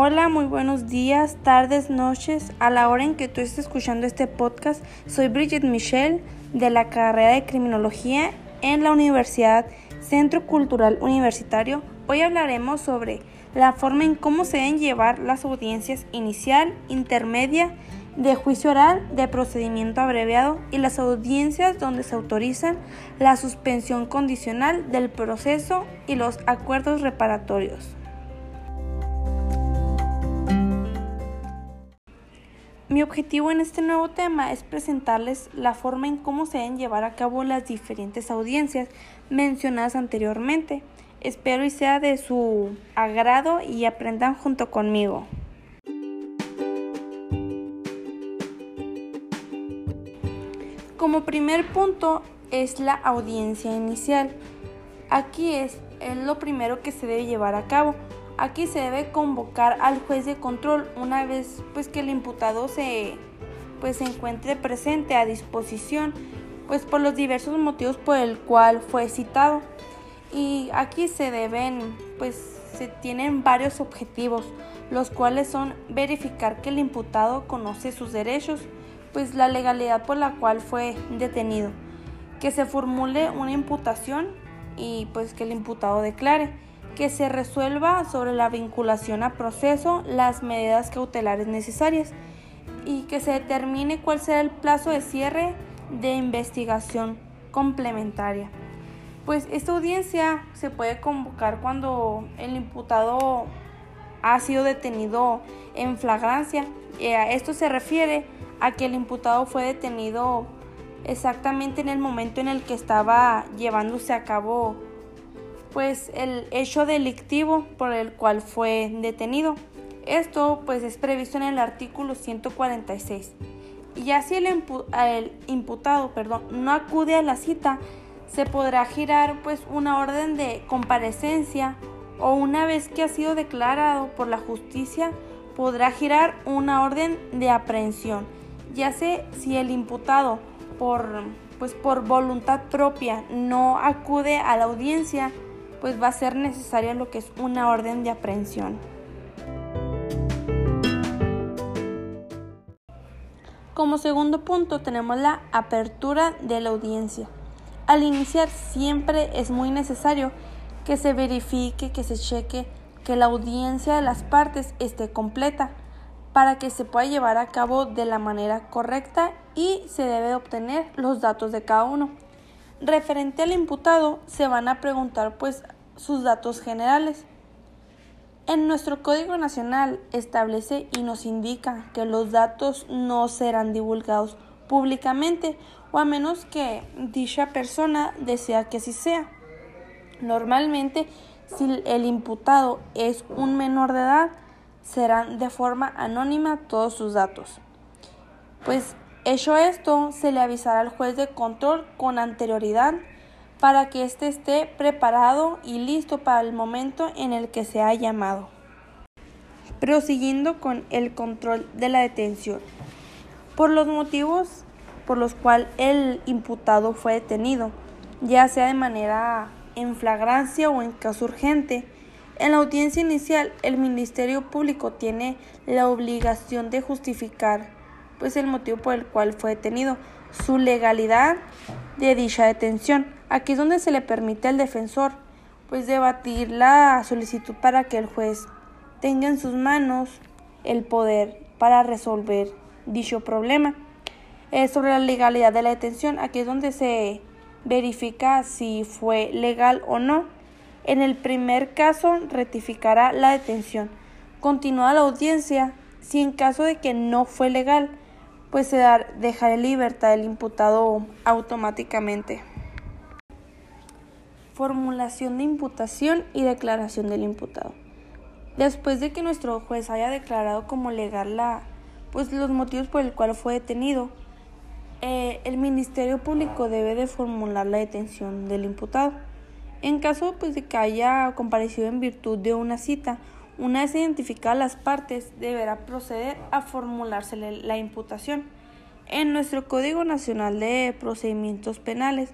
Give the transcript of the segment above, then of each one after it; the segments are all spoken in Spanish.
Hola, muy buenos días, tardes, noches. A la hora en que tú estés escuchando este podcast, soy Bridget Michelle de la carrera de Criminología en la Universidad Centro Cultural Universitario. Hoy hablaremos sobre la forma en cómo se deben llevar las audiencias inicial, intermedia, de juicio oral, de procedimiento abreviado y las audiencias donde se autorizan la suspensión condicional del proceso y los acuerdos reparatorios. Mi objetivo en este nuevo tema es presentarles la forma en cómo se deben llevar a cabo las diferentes audiencias mencionadas anteriormente. Espero y sea de su agrado y aprendan junto conmigo. Como primer punto es la audiencia inicial. Aquí es, es lo primero que se debe llevar a cabo. Aquí se debe convocar al juez de control una vez pues que el imputado se pues se encuentre presente a disposición pues por los diversos motivos por el cual fue citado. Y aquí se deben pues se tienen varios objetivos, los cuales son verificar que el imputado conoce sus derechos, pues la legalidad por la cual fue detenido, que se formule una imputación y pues que el imputado declare, que se resuelva sobre la vinculación a proceso las medidas cautelares necesarias y que se determine cuál será el plazo de cierre de investigación complementaria. Pues esta audiencia se puede convocar cuando el imputado ha sido detenido en flagrancia. Eh, esto se refiere a que el imputado fue detenido exactamente en el momento en el que estaba llevándose a cabo pues el hecho delictivo por el cual fue detenido. Esto pues es previsto en el artículo 146. Y así el, el imputado perdón, no acude a la cita, se podrá girar pues una orden de comparecencia o una vez que ha sido declarado por la justicia podrá girar una orden de aprehensión ya sé si el imputado por, pues por voluntad propia no acude a la audiencia, pues va a ser necesaria lo que es una orden de aprehensión. Como segundo punto tenemos la apertura de la audiencia. Al iniciar siempre es muy necesario que se verifique, que se cheque que la audiencia de las partes esté completa para que se pueda llevar a cabo de la manera correcta y se debe obtener los datos de cada uno. Referente al imputado, se van a preguntar pues sus datos generales. En nuestro Código Nacional establece y nos indica que los datos no serán divulgados públicamente o a menos que dicha persona desea que así sea. Normalmente, si el imputado es un menor de edad, serán de forma anónima todos sus datos. Pues hecho esto, se le avisará al juez de control con anterioridad para que éste esté preparado y listo para el momento en el que se ha llamado. Prosiguiendo con el control de la detención. Por los motivos por los cuales el imputado fue detenido, ya sea de manera en flagrancia o en caso urgente, en la audiencia inicial, el Ministerio Público tiene la obligación de justificar pues el motivo por el cual fue detenido, su legalidad de dicha detención. Aquí es donde se le permite al defensor pues debatir la solicitud para que el juez tenga en sus manos el poder para resolver dicho problema. sobre la legalidad de la detención, aquí es donde se verifica si fue legal o no. En el primer caso, rectificará la detención. Continúa la audiencia si en caso de que no fue legal, pues se dejará en libertad el imputado automáticamente. Formulación de imputación y declaración del imputado. Después de que nuestro juez haya declarado como legal la, pues los motivos por el cual fue detenido, eh, el Ministerio Público debe de formular la detención del imputado. En caso pues, de que haya comparecido en virtud de una cita, una vez identificadas las partes, deberá proceder a formularse la imputación. En nuestro Código Nacional de Procedimientos Penales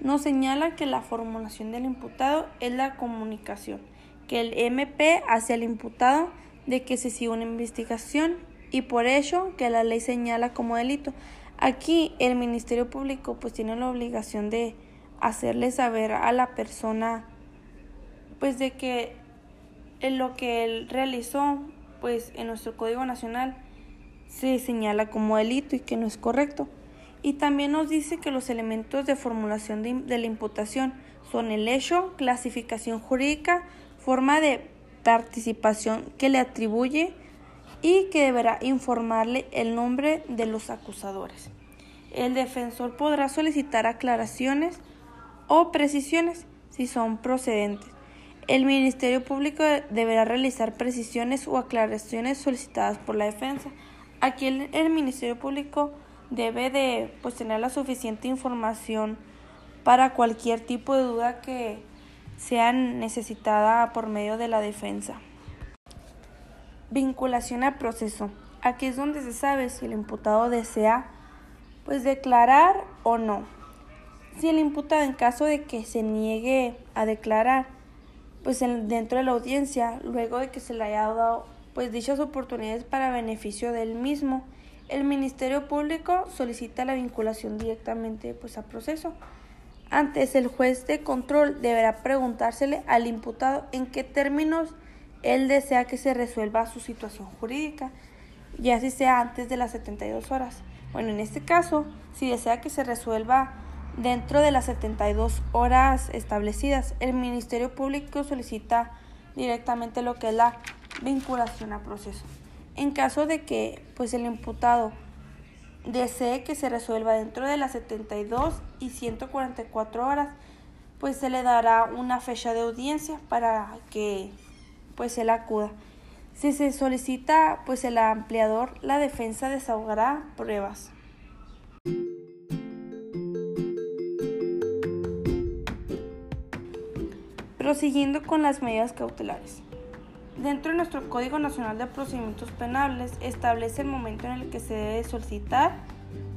nos señala que la formulación del imputado es la comunicación que el MP hace al imputado de que se siga una investigación y por ello que la ley señala como delito. Aquí el Ministerio Público pues tiene la obligación de hacerle saber a la persona pues de que en lo que él realizó pues en nuestro Código Nacional se señala como delito y que no es correcto. Y también nos dice que los elementos de formulación de, de la imputación son el hecho, clasificación jurídica, forma de participación que le atribuye y que deberá informarle el nombre de los acusadores. El defensor podrá solicitar aclaraciones o precisiones si son procedentes. El Ministerio Público deberá realizar precisiones o aclaraciones solicitadas por la defensa. Aquí el, Ministerio Público debe de pues, tener la suficiente información para cualquier tipo de duda que sea necesitada por medio de la defensa. Vinculación al proceso. Aquí es donde se sabe si el imputado desea pues declarar o no. Si el imputado en caso de que se niegue a declarar, pues dentro de la audiencia, luego de que se le haya dado pues dichas oportunidades para beneficio del mismo, el Ministerio Público solicita la vinculación directamente pues a proceso. Antes el juez de control deberá preguntársele al imputado en qué términos él desea que se resuelva su situación jurídica, ya si sea antes de las 72 horas. Bueno, en este caso, si desea que se resuelva dentro de las 72 horas establecidas, el Ministerio Público solicita directamente lo que es la vinculación a proceso. En caso de que pues el imputado desee que se resuelva dentro de las 72 y 144 horas, pues se le dará una fecha de audiencia para que pues él acuda. Si se solicita, pues el ampliador, la defensa desahogará pruebas. Prosiguiendo con las medidas cautelares. Dentro de nuestro Código Nacional de Procedimientos Penales establece el momento en el que se debe solicitar,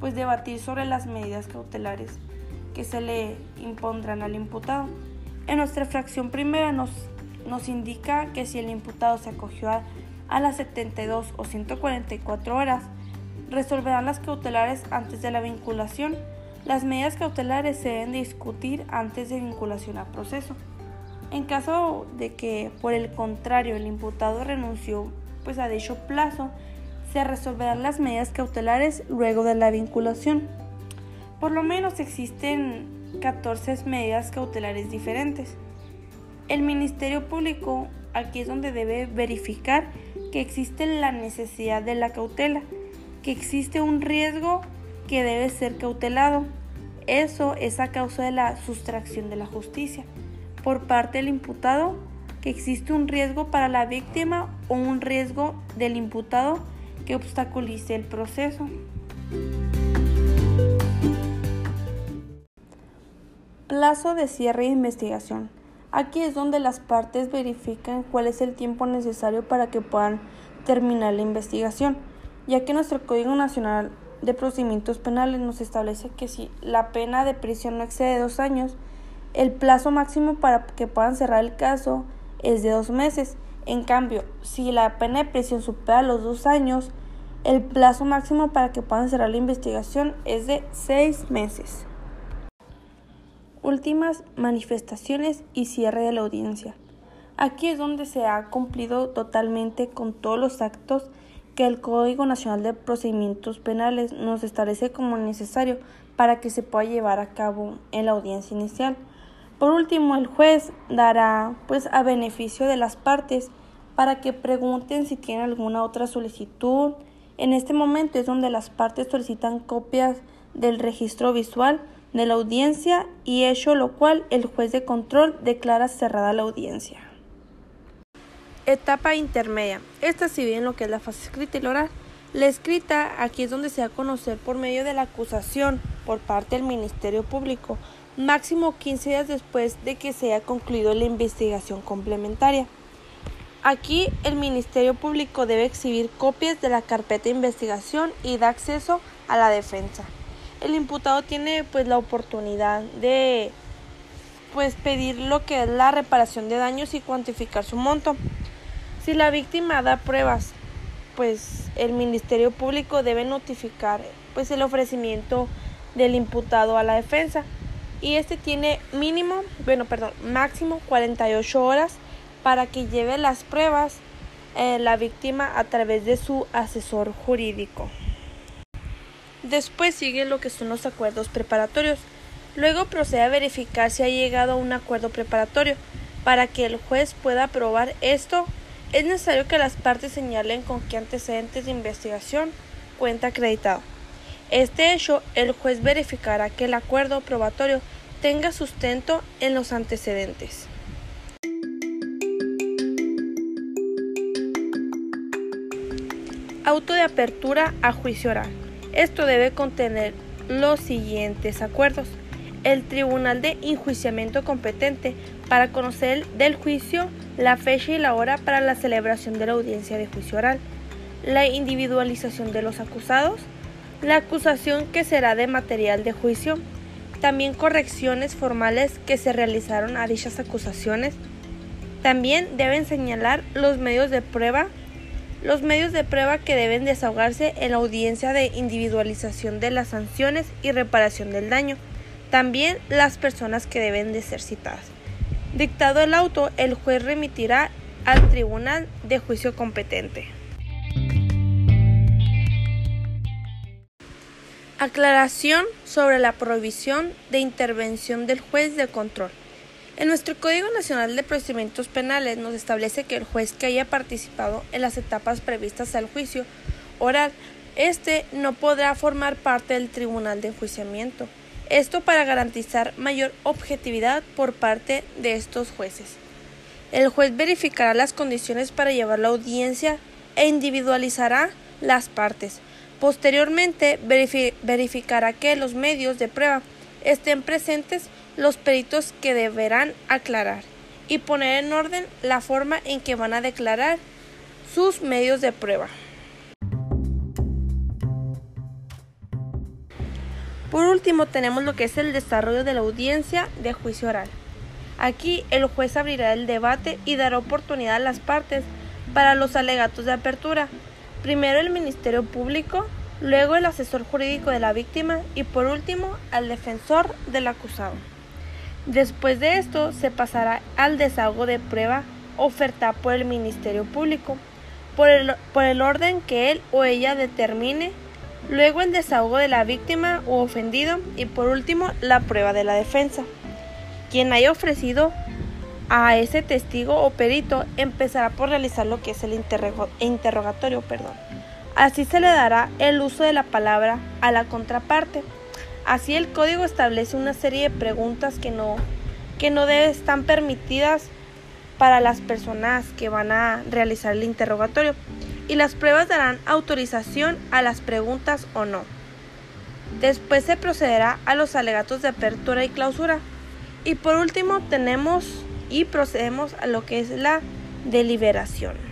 pues debatir sobre las medidas cautelares que se le impondrán al imputado. En nuestra fracción primera nos nos indica que si el imputado se acogió a, las 72 o 144 horas, resolverán las cautelares antes de la vinculación. Las medidas cautelares se deben discutir antes de vinculación al proceso. En caso de que, por el contrario, el imputado renunció pues, a dicho plazo, se resolverán las medidas cautelares luego de la vinculación. Por lo menos existen 14 medidas cautelares diferentes. El Ministerio Público aquí es donde debe verificar que existe la necesidad de la cautela, que existe un riesgo que debe ser cautelado. Eso es a causa de la sustracción de la justicia por parte del imputado, que existe un riesgo para la víctima o un riesgo del imputado que obstaculice el proceso. Plazo de cierre de investigación. Aquí es donde las partes verifican cuál es el tiempo necesario para que puedan terminar la investigación, ya que nuestro Código Nacional de Procedimientos Penales nos establece que si la pena de prisión no excede dos años, el plazo máximo para que puedan cerrar el caso es de dos meses. En cambio, si la pena de prisión supera los dos años, el plazo máximo para que puedan cerrar la investigación es de seis meses últimas manifestaciones y cierre de la audiencia. Aquí es donde se ha cumplido totalmente con todos los actos que el Código Nacional de Procedimientos Penales nos establece como necesario para que se pueda llevar a cabo en la audiencia inicial. Por último, el juez dará pues a beneficio de las partes para que pregunten si tienen alguna otra solicitud. En este momento es donde las partes solicitan copias del registro visual de la audiencia y hecho lo cual el juez de control declara cerrada la audiencia. Etapa intermedia. Esta si bien lo que es la fase escrita y la oral. La escrita aquí es donde se va a conocer por medio de la acusación por parte del Ministerio Público, máximo 15 días después de que se haya concluido la investigación complementaria. Aquí el Ministerio Público debe exhibir copias de la carpeta de investigación y da acceso a la defensa el imputado tiene pues la oportunidad de pues pedir lo que es la reparación de daños y cuantificar su monto. Si la víctima da pruebas, pues el Ministerio Público debe notificar pues el ofrecimiento del imputado a la defensa y este tiene mínimo, bueno, perdón, máximo 48 horas para que lleve las pruebas eh, la víctima a través de su asesor jurídico. Después sigue lo que son los acuerdos preparatorios. Luego procede a verificar si ha llegado a un acuerdo preparatorio. Para que el juez pueda aprobar esto, es necesario que las partes señalen con qué antecedentes de investigación cuenta acreditado. Este hecho, el juez verificará que el acuerdo probatorio tenga sustento en los antecedentes. Auto de apertura a juicio oral. Esto debe contener los siguientes acuerdos. El Tribunal de Enjuiciamiento competente para conocer del juicio la fecha y la hora para la celebración de la audiencia de juicio oral. La individualización de los acusados. La acusación que será de material de juicio. También correcciones formales que se realizaron a dichas acusaciones. También deben señalar los medios de prueba los medios de prueba que deben desahogarse en la audiencia de individualización de las sanciones y reparación del daño, también las personas que deben de ser citadas. Dictado el auto, el juez remitirá al tribunal de juicio competente. Aclaración sobre la prohibición de intervención del juez de control. En nuestro Código Nacional de Procedimientos Penales nos establece que el juez que haya participado en las etapas previstas al juicio oral, este no podrá formar parte del tribunal de enjuiciamiento. Esto para garantizar mayor objetividad por parte de estos jueces. El juez verificará las condiciones para llevar la audiencia e individualizará las partes. Posteriormente verificará que los medios de prueba estén presentes los peritos que deberán aclarar y poner en orden la forma en que van a declarar sus medios de prueba. Por último tenemos lo que es el desarrollo de la audiencia de juicio oral. Aquí el juez abrirá el debate y dará oportunidad a las partes para los alegatos de apertura. Primero el Ministerio Público, luego el asesor jurídico de la víctima y por último al defensor del acusado. Después de esto se pasará al desahogo de prueba ofertada por el Ministerio Público, por el, por el orden que él o ella determine, luego el desahogo de la víctima u ofendido y por último la prueba de la defensa. Quien haya ofrecido a ese testigo o perito empezará por realizar lo que es el interrogatorio. Perdón. Así se le dará el uso de la palabra a la contraparte Así el código establece una serie de preguntas que no, que no están permitidas para las personas que van a realizar el interrogatorio y las pruebas darán autorización a las preguntas o no. Después se procederá a los alegatos de apertura y clausura. Y por último tenemos y procedemos a lo que es la deliberación.